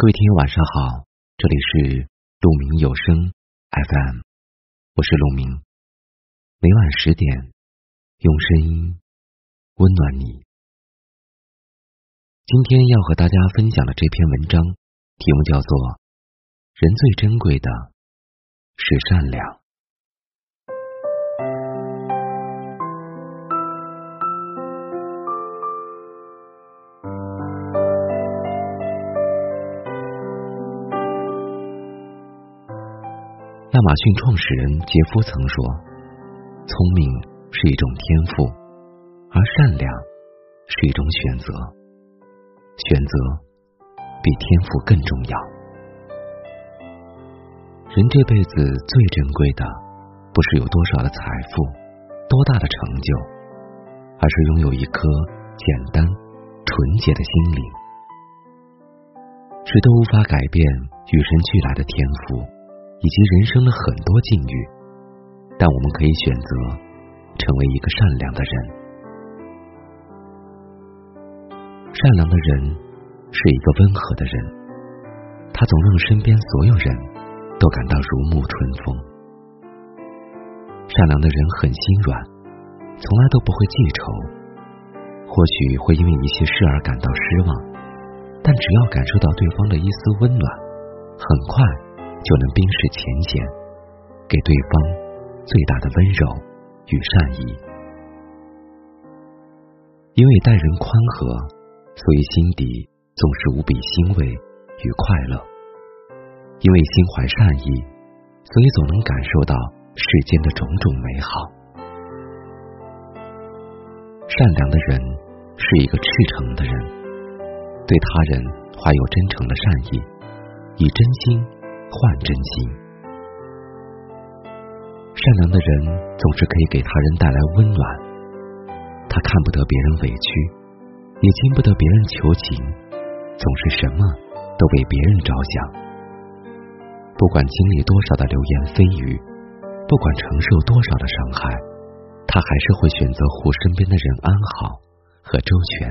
各位听友晚上好，这里是鹿鸣有声 FM，我是鹿鸣，每晚十点用声音温暖你。今天要和大家分享的这篇文章题目叫做《人最珍贵的是善良》。亚马逊创始人杰夫曾说：“聪明是一种天赋，而善良是一种选择。选择比天赋更重要。人这辈子最珍贵的，不是有多少的财富、多大的成就，而是拥有一颗简单、纯洁的心灵。谁都无法改变与生俱来的天赋。”以及人生的很多境遇，但我们可以选择成为一个善良的人。善良的人是一个温和的人，他总让身边所有人都感到如沐春风。善良的人很心软，从来都不会记仇，或许会因为一些事而感到失望，但只要感受到对方的一丝温暖，很快。就能冰释前嫌，给对方最大的温柔与善意。因为待人宽和，所以心底总是无比欣慰与快乐；因为心怀善意，所以总能感受到世间的种种美好。善良的人是一个赤诚的人，对他人怀有真诚的善意，以真心。换真心，善良的人总是可以给他人带来温暖。他看不得别人委屈，也经不得别人求情，总是什么都为别人着想。不管经历多少的流言蜚语，不管承受多少的伤害，他还是会选择护身边的人安好和周全。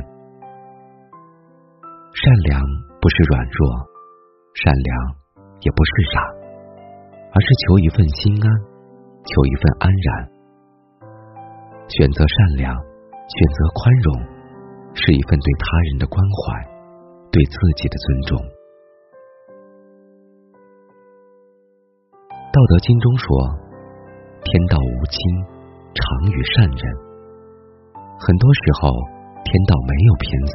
善良不是软弱，善良。也不是傻，而是求一份心安，求一份安然。选择善良，选择宽容，是一份对他人的关怀，对自己的尊重。道德经中说：“天道无亲，常与善人。”很多时候，天道没有偏私，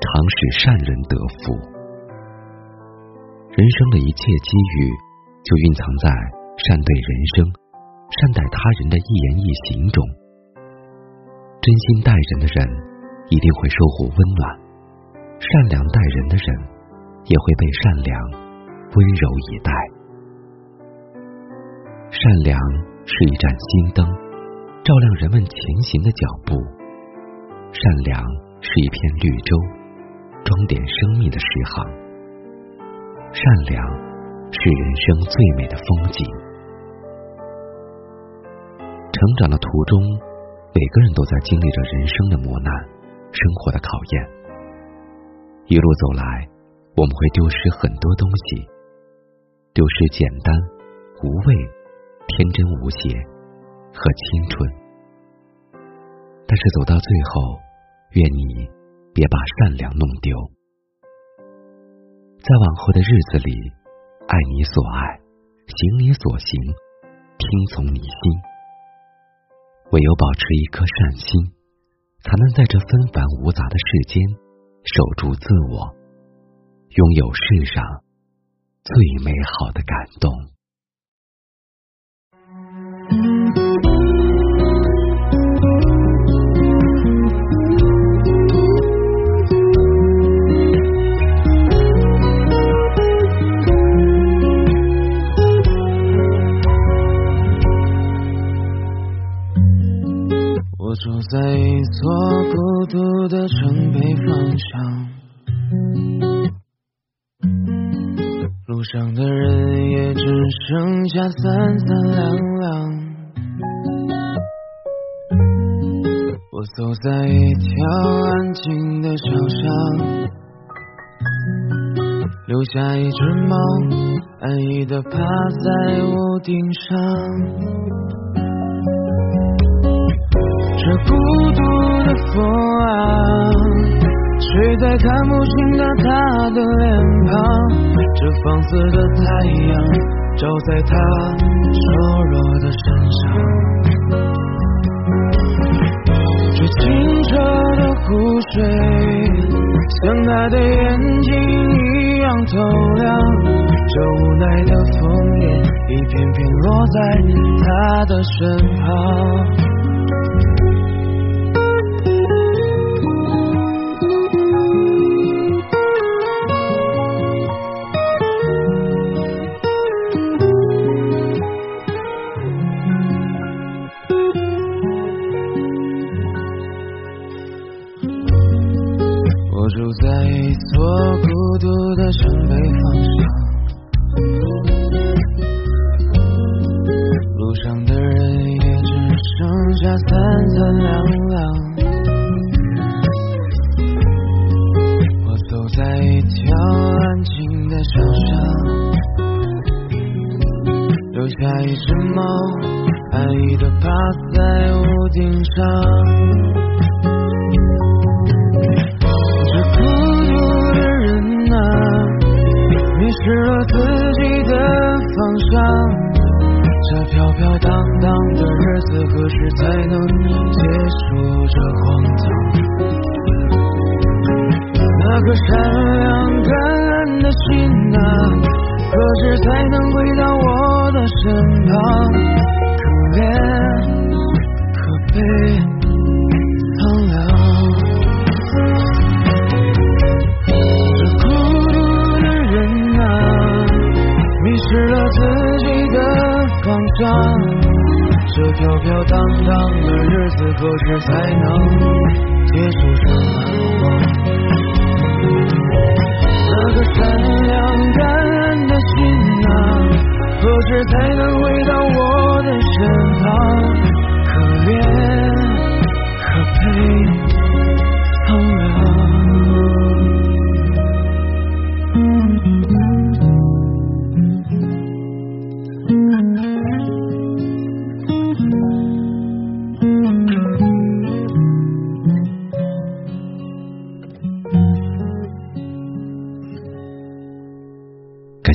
常使善人得福。人生的一切机遇，就蕴藏在善对人生、善待他人的一言一行中。真心待人的人，一定会收获温暖；善良待人的人，也会被善良温柔以待。善良是一盏心灯，照亮人们前行的脚步；善良是一片绿洲，装点生命的诗行。善良是人生最美的风景。成长的途中，每个人都在经历着人生的磨难、生活的考验。一路走来，我们会丢失很多东西，丢失简单、无畏、天真无邪和青春。但是走到最后，愿你别把善良弄丢。在往后的日子里，爱你所爱，行你所行，听从你心。唯有保持一颗善心，才能在这纷繁芜杂的世间守住自我，拥有世上最美好的感动。一座孤独的城北方向，路上的人也只剩下三三两两。我走在一条安静的小巷，留下一只猫，安逸的趴在屋顶上。这孤独的风啊，吹在看不清的他的脸庞。这放肆的太阳，照在他瘦弱的身上。这清澈的湖水，像他的眼睛一样。透亮，这无奈的枫叶一片片落在他的身旁。一座孤独的城北方向，路上的人也只剩下三三两两。我走在一条安静的小巷，留下一只猫，安逸的趴在屋顶上。才能结束这荒唐？那颗善良感恩的心啊，何时才能回到我的身旁？可怜，可悲。苍凉这孤独的人啊，迷失了自己的方向这飘飘荡荡的日子何时才能结束这难